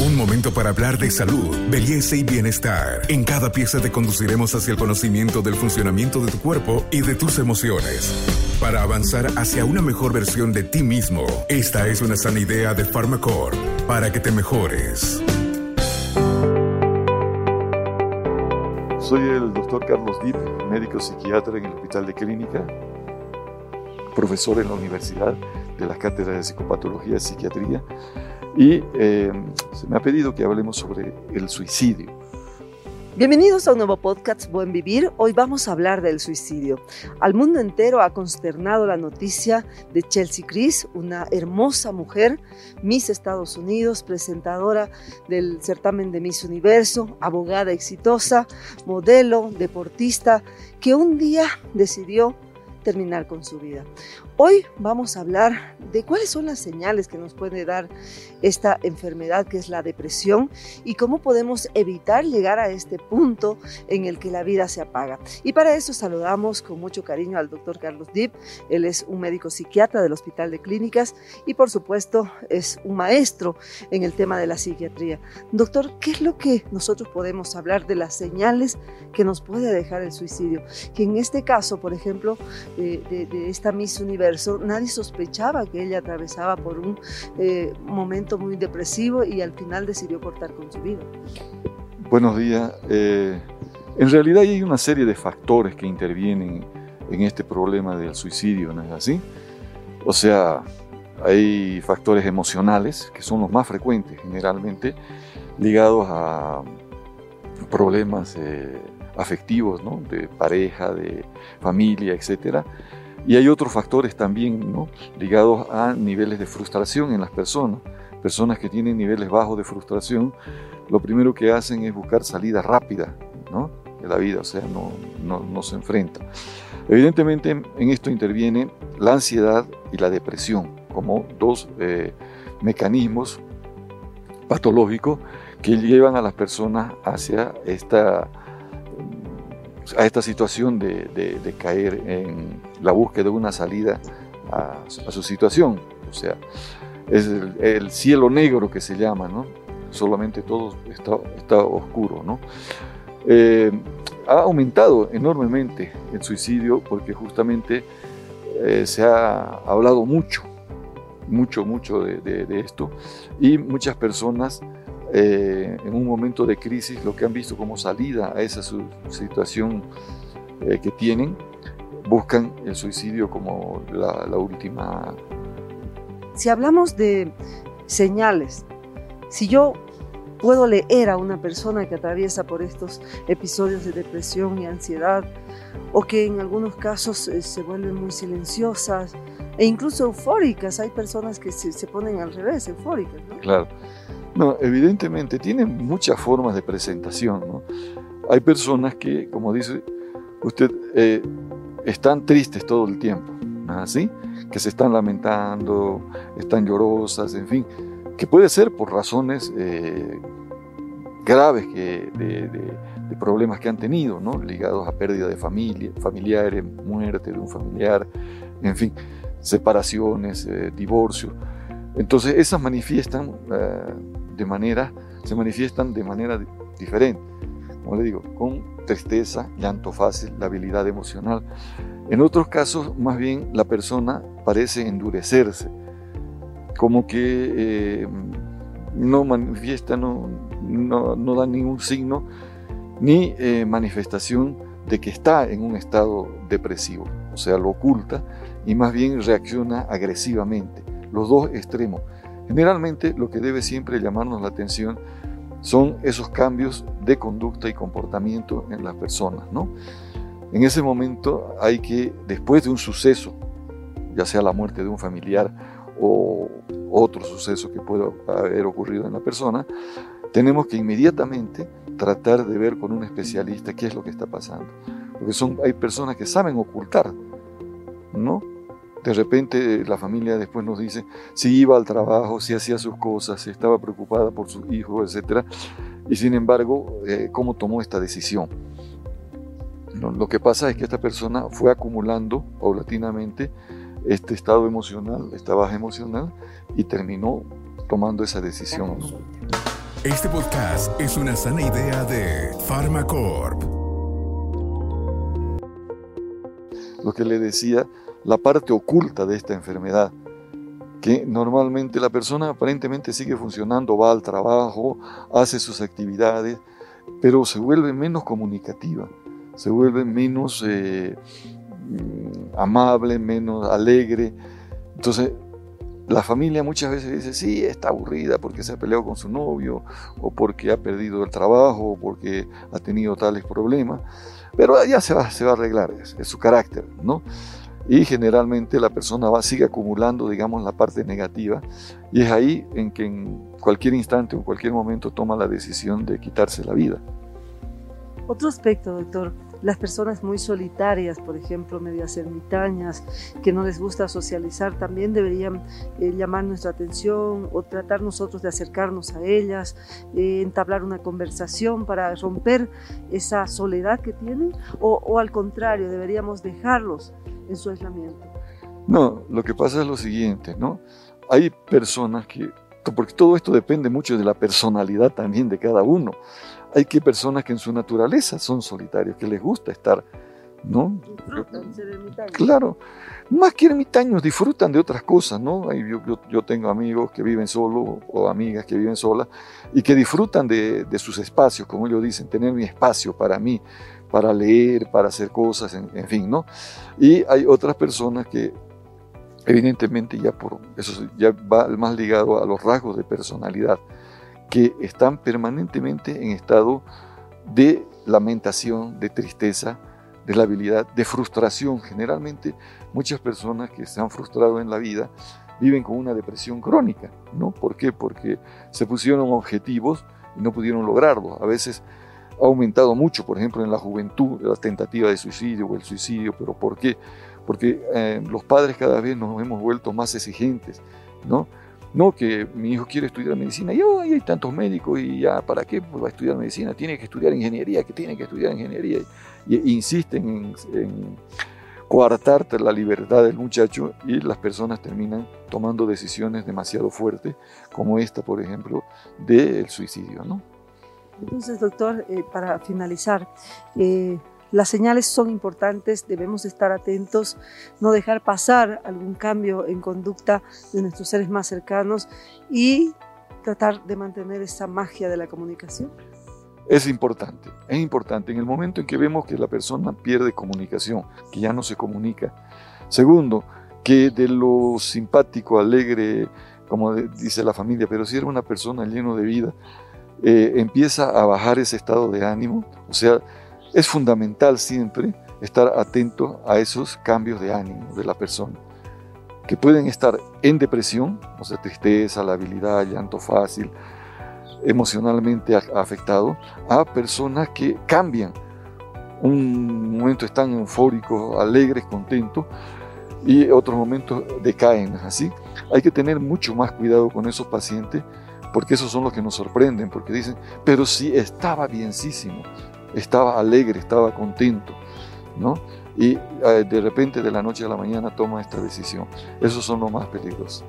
Un momento para hablar de salud, belleza y bienestar. En cada pieza te conduciremos hacia el conocimiento del funcionamiento de tu cuerpo y de tus emociones. Para avanzar hacia una mejor versión de ti mismo, esta es una sana idea de Pharmacore para que te mejores. Soy el doctor Carlos Dip, médico psiquiatra en el Hospital de Clínica, profesor en la Universidad de las Cátedras de Psicopatología y Psiquiatría y eh, se me ha pedido que hablemos sobre el suicidio. Bienvenidos a un nuevo podcast Buen Vivir. Hoy vamos a hablar del suicidio. Al mundo entero ha consternado la noticia de Chelsea Chris, una hermosa mujer, Miss Estados Unidos, presentadora del certamen de Miss Universo, abogada exitosa, modelo, deportista, que un día decidió terminar con su vida. Hoy vamos a hablar de cuáles son las señales que nos puede dar esta enfermedad que es la depresión y cómo podemos evitar llegar a este punto en el que la vida se apaga. Y para eso saludamos con mucho cariño al doctor Carlos Dip. Él es un médico psiquiatra del Hospital de Clínicas y por supuesto es un maestro en el tema de la psiquiatría. Doctor, ¿qué es lo que nosotros podemos hablar de las señales que nos puede dejar el suicidio? Que en este caso, por ejemplo, de, de esta Miss Universo, nadie sospechaba que ella atravesaba por un eh, momento muy depresivo y al final decidió cortar con su vida. Buenos días. Eh, en realidad hay una serie de factores que intervienen en este problema del suicidio, ¿no es así? O sea, hay factores emocionales, que son los más frecuentes generalmente, ligados a problemas eh, afectivos, ¿no? de pareja, de familia, etcétera y hay otros factores también ligados a niveles de frustración en las personas. Personas que tienen niveles bajos de frustración, lo primero que hacen es buscar salida rápida ¿no? de la vida, o sea, no se enfrentan. Evidentemente en esto interviene la ansiedad y la depresión como dos eh, mecanismos patológicos que llevan a las personas hacia esta a esta situación de, caer en la búsqueda de una salida a, su situación. O sea, es el, cielo negro que se llama, ¿no? Solamente todo está, oscuro, ¿no? Eh, ha aumentado enormemente el suicidio porque justamente eh, se ha hablado mucho, mucho, mucho de esto y muchas personas eh, en un momento de crisis lo que han visto como salida a esa situación eh, que tienen, buscan el suicidio como la, la última. Si hablamos de señales, si yo puedo leer a una persona que atraviesa por estos episodios de depresión y ansiedad, o que en algunos casos eh, se vuelven muy silenciosas e incluso eufóricas. Hay personas que se, se ponen al revés, eufóricas. ¿no? Claro. No, evidentemente tienen muchas formas de presentación. ¿no? Hay personas que, como dice usted, eh, están tristes todo el tiempo, ¿así? Que se están lamentando, están llorosas, en fin, que puede ser por razones eh, graves que, de, problemas que han tenido, ¿no? ligados a pérdida de familia, familiares, muerte de un familiar, en fin, separaciones, eh, divorcios. Entonces esas manifiestan de manera, se manifiestan de manera diferente. Como le digo, con tristeza, llanto fácil, la habilidad emocional. En otros casos, más bien, la persona parece endurecerse, como que eh, no manifiesta, no, no, da ningún signo ni eh, manifestación de que está en un estado depresivo, o sea, lo oculta y más bien reacciona agresivamente, los dos extremos. Generalmente lo que debe siempre llamarnos la atención son esos cambios de conducta y comportamiento en las personas. ¿no? En ese momento hay que, después de un suceso, ya sea la muerte de un familiar o otro suceso que pueda haber ocurrido en la persona, tenemos que inmediatamente tratar de ver con un especialista qué es lo que está pasando. Porque son, hay personas que saben ocultar, ¿no? De repente la familia después nos dice si iba al trabajo, si hacía sus cosas, si estaba preocupada por su hijo, etc. Y sin embargo, eh, ¿cómo tomó esta decisión? lo que pasa es que esta persona fue acumulando paulatinamente este estado emocional, esta baja emocional, y terminó tomando esa decisión. Este podcast es una sana idea de Pharmacorp. Lo que le decía, la parte oculta de esta enfermedad, que normalmente la persona aparentemente sigue funcionando, va al trabajo, hace sus actividades, pero se vuelve menos comunicativa, se vuelve menos eh, mm, amable, menos alegre. Entonces, la familia muchas veces dice, sí, está aburrida porque se ha peleado con su novio, o porque ha perdido el trabajo, o porque ha tenido tales problemas, pero ya se va, se va a arreglar, es, su carácter, ¿no? Y generalmente la persona va, sigue acumulando, digamos, la parte negativa, y es ahí en que en cualquier instante o en cualquier momento toma la decisión de quitarse la vida. Otro aspecto, doctor, las personas muy solitarias, por ejemplo, medias ermitañas, que no les gusta socializar, también deberían eh, llamar nuestra atención o tratar nosotros de acercarnos a ellas, eh, entablar una conversación para romper esa soledad que tienen, o, o al contrario, deberíamos dejarlos en su aislamiento. No, lo que pasa es lo siguiente, ¿no? Hay personas que, porque todo esto depende mucho de la personalidad también de cada uno. Hay que personas que en su naturaleza son solitarios, que les gusta estar, ¿no? Disfrutan ser ermitaños. Claro, más que ermitaños, disfrutan de otras cosas, ¿no? Yo, yo, yo tengo amigos que viven solos o amigas que viven solas y que disfrutan de, de, sus espacios, como ellos dicen, tener mi espacio para mí, para leer, para hacer cosas, en, fin, ¿no? Y hay otras personas que evidentemente ya por eso ya va más ligado a los rasgos de personalidad que están permanentemente en estado de lamentación, de tristeza, de la habilidad, de frustración. Generalmente muchas personas que se han frustrado en la vida viven con una depresión crónica, ¿no? ¿Por qué? Porque se pusieron objetivos y no pudieron lograrlo. A veces ha aumentado mucho, por ejemplo, en la juventud, la tentativa de suicidio o el suicidio, pero ¿por qué? Porque eh, los padres cada vez nos hemos vuelto más exigentes, ¿no? No que mi hijo quiere estudiar medicina, y hay tantos médicos y ya, ¿para qué va a estudiar medicina? Tiene que estudiar ingeniería, que tiene que estudiar ingeniería. Y insisten en, en coartarte la libertad del muchacho y las personas terminan tomando decisiones demasiado fuertes, como esta, por ejemplo, del suicidio, ¿no? Entonces, doctor, eh, para finalizar, eh, las señales son importantes, debemos estar atentos, no dejar pasar algún cambio en conducta de nuestros seres más cercanos y tratar de mantener esa magia de la comunicación. Es importante, es importante en el momento en que vemos que la persona pierde comunicación, que ya no se comunica. Segundo, que de lo simpático, alegre, como dice la familia, pero si era una persona lleno de vida, eh, empieza a bajar ese estado de ánimo, o sea, es fundamental siempre estar atento a esos cambios de ánimo de la persona, que pueden estar en depresión, o sea, tristeza, la habilidad, llanto fácil, emocionalmente afectado, a personas que cambian. Un momento están eufóricos, alegres, contentos, y otros momentos decaen. Así, hay que tener mucho más cuidado con esos pacientes, porque esos son los que nos sorprenden, porque dicen, pero sí estaba bienísimo estaba alegre, estaba contento, ¿no? Y eh, de repente de la noche a la mañana toma esta decisión. Esos son los más peligrosos.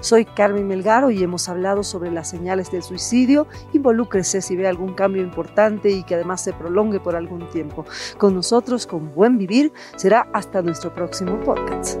Soy Carmen Melgaro y hemos hablado sobre las señales del suicidio. Involúcrese si ve algún cambio importante y que además se prolongue por algún tiempo. Con nosotros, con Buen Vivir, será hasta nuestro próximo podcast.